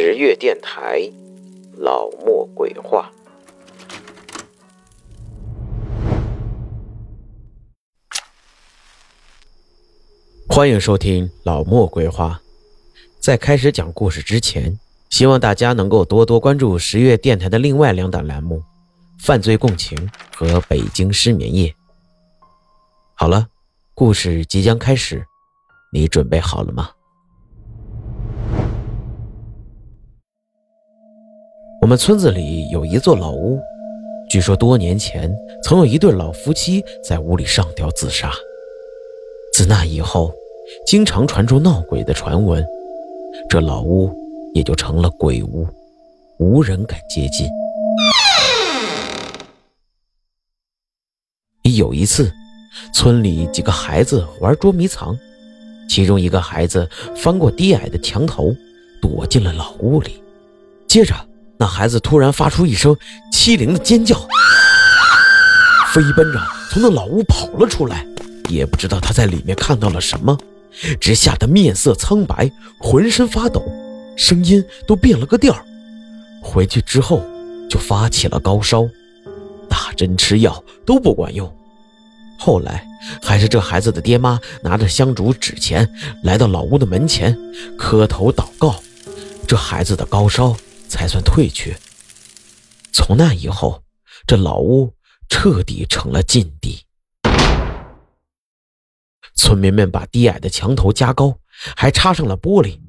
十月电台，老莫鬼话。欢迎收听老莫鬼话。在开始讲故事之前，希望大家能够多多关注十月电台的另外两档栏目《犯罪共情》和《北京失眠夜》。好了，故事即将开始，你准备好了吗？我们村子里有一座老屋，据说多年前曾有一对老夫妻在屋里上吊自杀。自那以后，经常传出闹鬼的传闻，这老屋也就成了鬼屋，无人敢接近。有一次，村里几个孩子玩捉迷藏，其中一个孩子翻过低矮的墙头，躲进了老屋里，接着。那孩子突然发出一声凄厉的尖叫，飞奔着从那老屋跑了出来，也不知道他在里面看到了什么，只吓得面色苍白，浑身发抖，声音都变了个调回去之后就发起了高烧，打针吃药都不管用。后来还是这孩子的爹妈拿着香烛纸钱来到老屋的门前，磕头祷告，这孩子的高烧。才算退去。从那以后，这老屋彻底成了禁地。村民们把低矮的墙头加高，还插上了玻璃，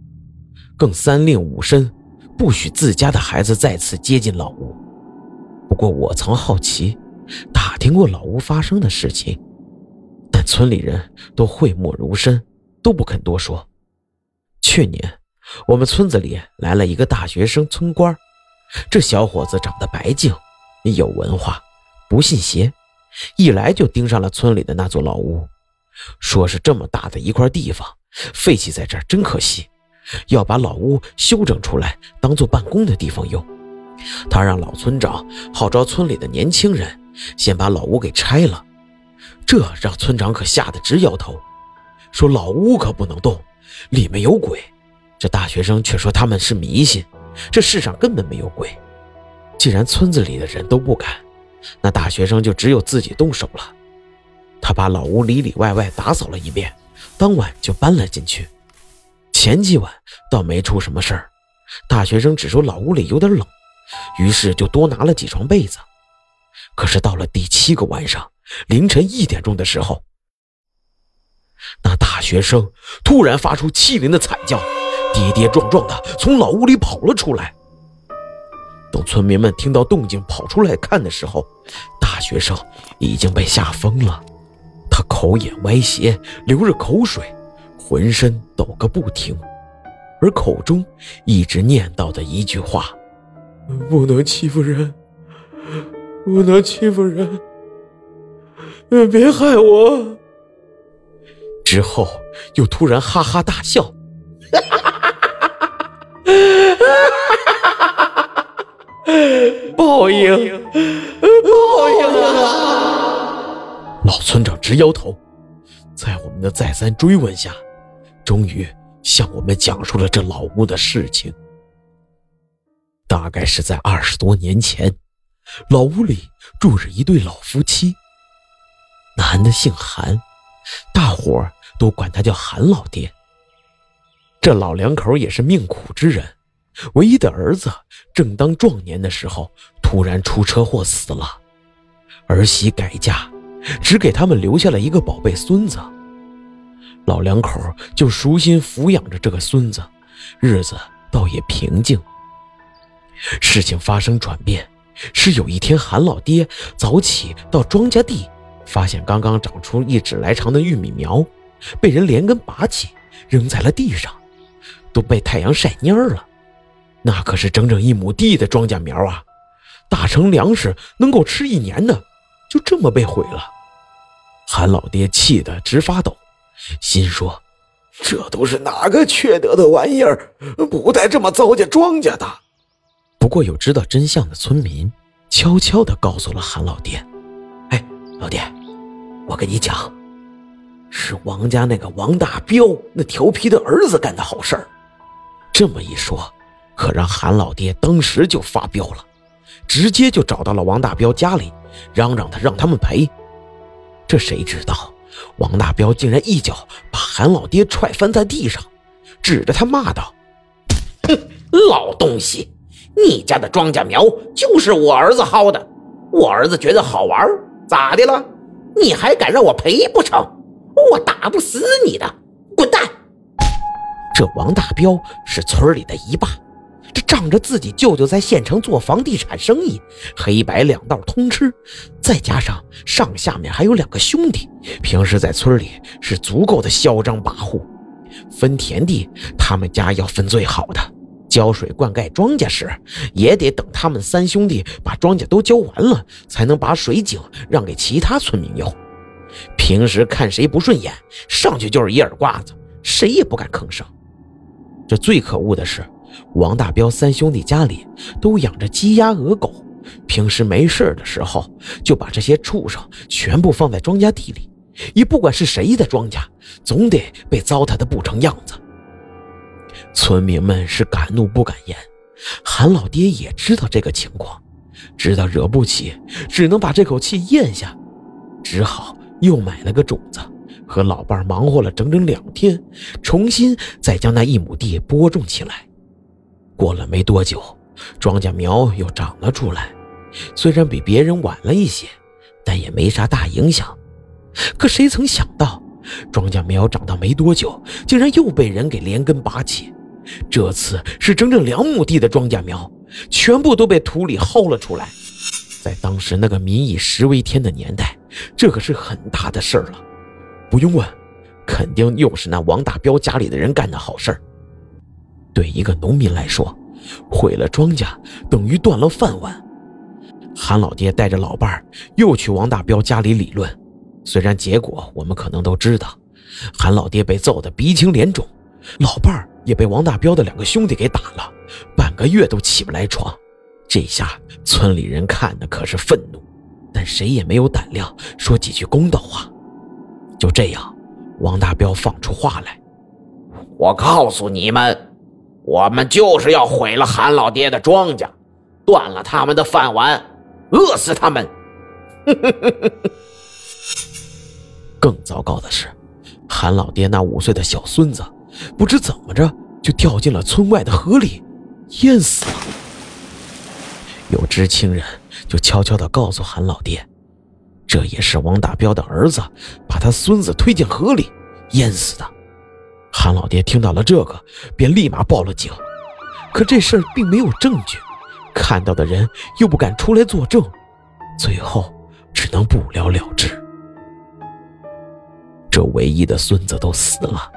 更三令五申，不许自家的孩子再次接近老屋。不过，我曾好奇，打听过老屋发生的事情，但村里人都讳莫如深，都不肯多说。去年。我们村子里来了一个大学生村官，这小伙子长得白净，有文化，不信邪，一来就盯上了村里的那座老屋，说是这么大的一块地方废弃在这儿真可惜，要把老屋修整出来当做办公的地方用。他让老村长号召村里的年轻人先把老屋给拆了，这让村长可吓得直摇头，说老屋可不能动，里面有鬼。这大学生却说他们是迷信，这世上根本没有鬼。既然村子里的人都不敢，那大学生就只有自己动手了。他把老屋里里外外打扫了一遍，当晚就搬了进去。前几晚倒没出什么事儿，大学生只说老屋里有点冷，于是就多拿了几床被子。可是到了第七个晚上，凌晨一点钟的时候，那大学生突然发出凄厉的惨叫。跌跌撞撞的从老屋里跑了出来。等村民们听到动静跑出来看的时候，大学生已经被吓疯了。他口眼歪斜，流着口水，浑身抖个不停，而口中一直念叨的一句话：“不能欺负人，不能欺负人，别害我。”之后又突然哈哈大笑。报应，报应啊！老村长直摇头，在我们的再三追问下，终于向我们讲述了这老屋的事情。大概是在二十多年前，老屋里住着一对老夫妻，男的姓韩，大伙儿都管他叫韩老爹。这老两口也是命苦之人。唯一的儿子正当壮年的时候，突然出车祸死了，儿媳改嫁，只给他们留下了一个宝贝孙子。老两口就舒心抚养着这个孙子，日子倒也平静。事情发生转变，是有一天韩老爹早起到庄稼地，发现刚刚长出一指来长的玉米苗，被人连根拔起，扔在了地上，都被太阳晒蔫了。那可是整整一亩地的庄稼苗啊，打成粮食能够吃一年的，就这么被毁了。韩老爹气得直发抖，心说：“这都是哪个缺德的玩意儿，不带这么糟践庄稼的。”不过有知道真相的村民悄悄地告诉了韩老爹：“哎，老爹，我跟你讲，是王家那个王大彪那调皮的儿子干的好事儿。”这么一说。可让韩老爹当时就发飙了，直接就找到了王大彪家里，嚷嚷他让他们赔。这谁知道，王大彪竟然一脚把韩老爹踹翻在地上，指着他骂道：“哼，老东西，你家的庄稼苗就是我儿子薅的，我儿子觉得好玩，咋的了？你还敢让我赔不成？我打不死你的，滚蛋！”这王大彪是村里的一霸。这仗着自己舅舅在县城做房地产生意，黑白两道通吃，再加上上下面还有两个兄弟，平时在村里是足够的嚣张跋扈。分田地，他们家要分最好的；浇水灌溉庄稼时，也得等他们三兄弟把庄稼都浇完了，才能把水井让给其他村民用。平时看谁不顺眼，上去就是一耳刮子，谁也不敢吭声。这最可恶的是。王大彪三兄弟家里都养着鸡鸭鹅狗，平时没事的时候就把这些畜生全部放在庄稼地里，也不管是谁的庄稼，总得被糟蹋的不成样子。村民们是敢怒不敢言，韩老爹也知道这个情况，知道惹不起，只能把这口气咽下，只好又买了个种子，和老伴忙活了整整两天，重新再将那一亩地播种起来。过了没多久，庄稼苗又长了出来，虽然比别人晚了一些，但也没啥大影响。可谁曾想到，庄稼苗长到没多久，竟然又被人给连根拔起。这次是整整两亩地的庄稼苗，全部都被土里薅了出来。在当时那个民以食为天的年代，这可是很大的事儿了。不用问，肯定又是那王大彪家里的人干的好事儿。对一个农民来说，毁了庄稼等于断了饭碗。韩老爹带着老伴儿又去王大彪家里理论，虽然结果我们可能都知道，韩老爹被揍得鼻青脸肿，老伴儿也被王大彪的两个兄弟给打了，半个月都起不来床。这下村里人看的可是愤怒，但谁也没有胆量说几句公道话。就这样，王大彪放出话来：“我告诉你们。”我们就是要毁了韩老爹的庄稼，断了他们的饭碗，饿死他们！更糟糕的是，韩老爹那五岁的小孙子，不知怎么着就掉进了村外的河里，淹死了。有知情人就悄悄地告诉韩老爹，这也是王大彪的儿子把他孙子推进河里淹死的。韩老爹听到了这个，便立马报了警。可这事儿并没有证据，看到的人又不敢出来作证，最后只能不了了之。这唯一的孙子都死了，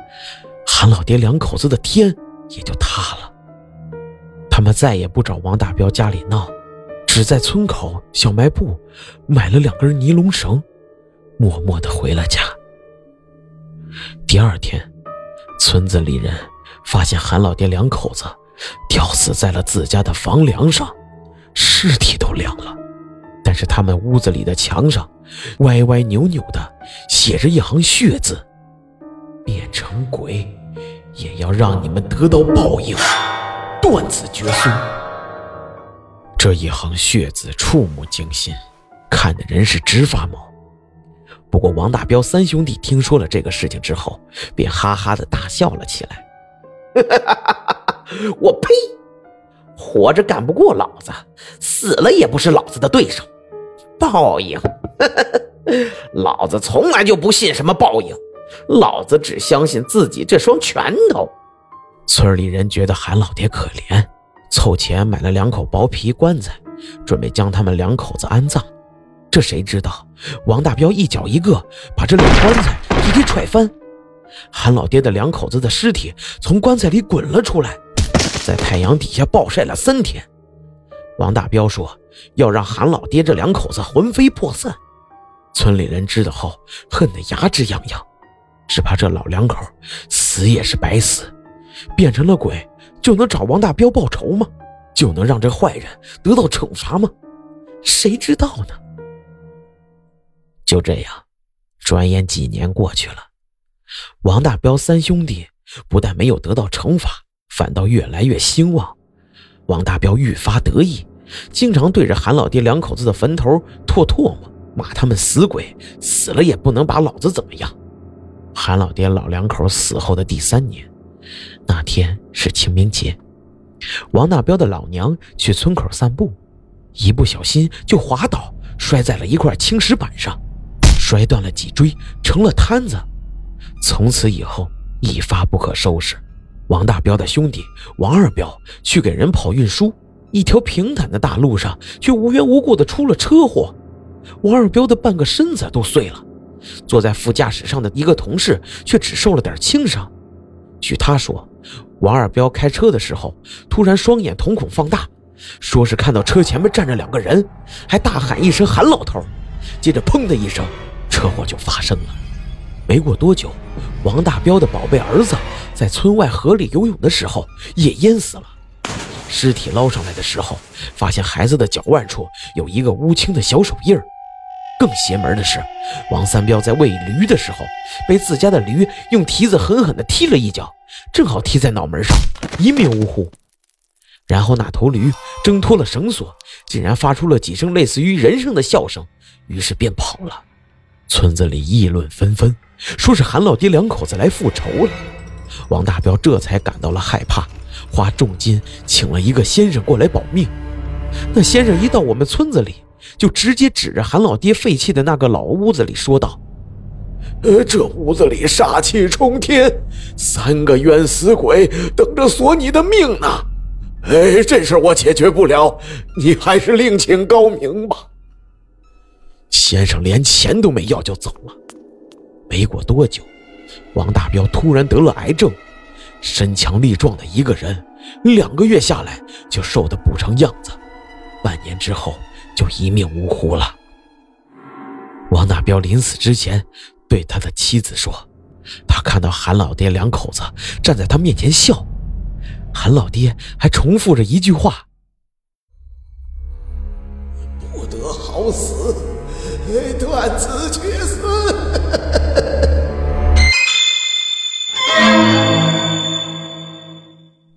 韩老爹两口子的天也就塌了。他们再也不找王大彪家里闹，只在村口小卖部买了两根尼龙绳，默默地回了家。第二天。村子里人发现韩老爹两口子吊死在了自家的房梁上，尸体都凉了，但是他们屋子里的墙上歪歪扭扭的写着一行血字：“变成鬼也要让你们得到报应，断子绝孙。”这一行血字触目惊心，看的人是直发毛。不过，王大彪三兄弟听说了这个事情之后，便哈哈的大笑了起来。我呸！活着干不过老子，死了也不是老子的对手。报应？老子从来就不信什么报应，老子只相信自己这双拳头。村里人觉得韩老爹可怜，凑钱买了两口薄皮棺材，准备将他们两口子安葬。这谁知道，王大彪一脚一个把这两棺材一给踹翻，韩老爹的两口子的尸体从棺材里滚了出来，在太阳底下暴晒了三天。王大彪说要让韩老爹这两口子魂飞魄散。村里人知道后，恨得牙齿痒痒，只怕这老两口死也是白死，变成了鬼就能找王大彪报仇吗？就能让这坏人得到惩罚吗？谁知道呢？就这样，转眼几年过去了，王大彪三兄弟不但没有得到惩罚，反倒越来越兴旺。王大彪愈发得意，经常对着韩老爹两口子的坟头唾唾沫，骂他们死鬼，死了也不能把老子怎么样。韩老爹老两口死后的第三年，那天是清明节，王大彪的老娘去村口散步，一不小心就滑倒，摔在了一块青石板上，摔断了脊椎，成了瘫子。从此以后一发不可收拾。王大彪的兄弟王二彪去给人跑运输，一条平坦的大路上却无缘无故的出了车祸，王二彪的半个身子都碎了。坐在副驾驶上的一个同事却只受了点轻伤。据他说，王二彪开车的时候突然双眼瞳孔放大，说是看到车前面站着两个人，还大喊一声“韩老头”，接着砰的一声，车祸就发生了。没过多久，王大彪的宝贝儿子在村外河里游泳的时候也淹死了。尸体捞上来的时候，发现孩子的脚腕处有一个乌青的小手印儿。更邪门的是，王三彪在喂驴的时候，被自家的驴用蹄子狠狠地踢了一脚，正好踢在脑门上，一命呜呼。然后那头驴挣脱了绳索，竟然发出了几声类似于人声的笑声，于是便跑了。村子里议论纷纷，说是韩老爹两口子来复仇了。王大彪这才感到了害怕，花重金请了一个先生过来保命。那先生一到我们村子里。就直接指着韩老爹废弃的那个老屋子里说道：“呃，这屋子里煞气冲天，三个冤死鬼等着索你的命呢。哎，这事我解决不了，你还是另请高明吧。”先生连钱都没要就走了。没过多久，王大彪突然得了癌症，身强力壮的一个人，两个月下来就瘦得不成样子，半年之后。就一命呜呼了。王大彪临死之前对他的妻子说：“他看到韩老爹两口子站在他面前笑，韩老爹还重复着一句话：‘不得好死，断子绝孙。’”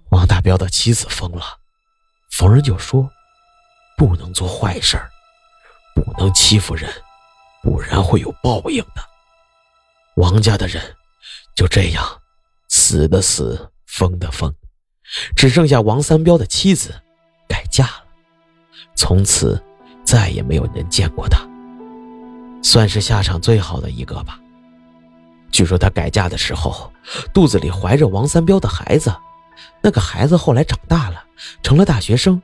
王大彪的妻子疯了，逢人就说。不能做坏事不能欺负人，不然会有报应的。王家的人就这样死的死，疯的疯，只剩下王三彪的妻子改嫁了，从此再也没有人见过他，算是下场最好的一个吧。据说他改嫁的时候，肚子里怀着王三彪的孩子，那个孩子后来长大了，成了大学生。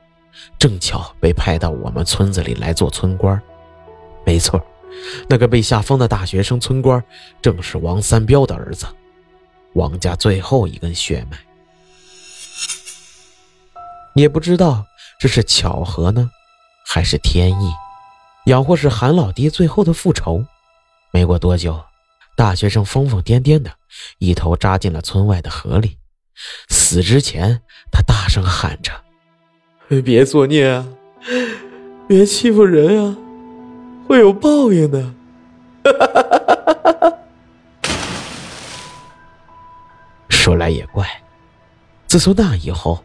正巧被派到我们村子里来做村官，没错，那个被吓疯的大学生村官正是王三彪的儿子，王家最后一根血脉。也不知道这是巧合呢，还是天意，养或是韩老爹最后的复仇。没过多久，大学生疯疯癫癫的一头扎进了村外的河里，死之前他大声喊着。别作孽啊！别欺负人啊！会有报应的。说来也怪，自从那以后，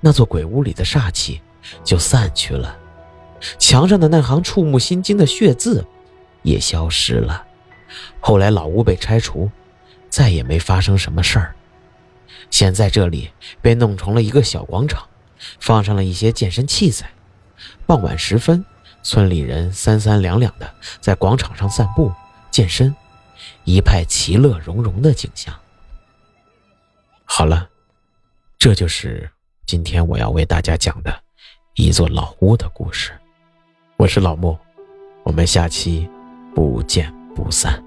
那座鬼屋里的煞气就散去了，墙上的那行触目心惊的血字也消失了。后来老屋被拆除，再也没发生什么事儿。现在这里被弄成了一个小广场。放上了一些健身器材。傍晚时分，村里人三三两两的在广场上散步健身，一派其乐融融的景象。好了，这就是今天我要为大家讲的一座老屋的故事。我是老莫，我们下期不见不散。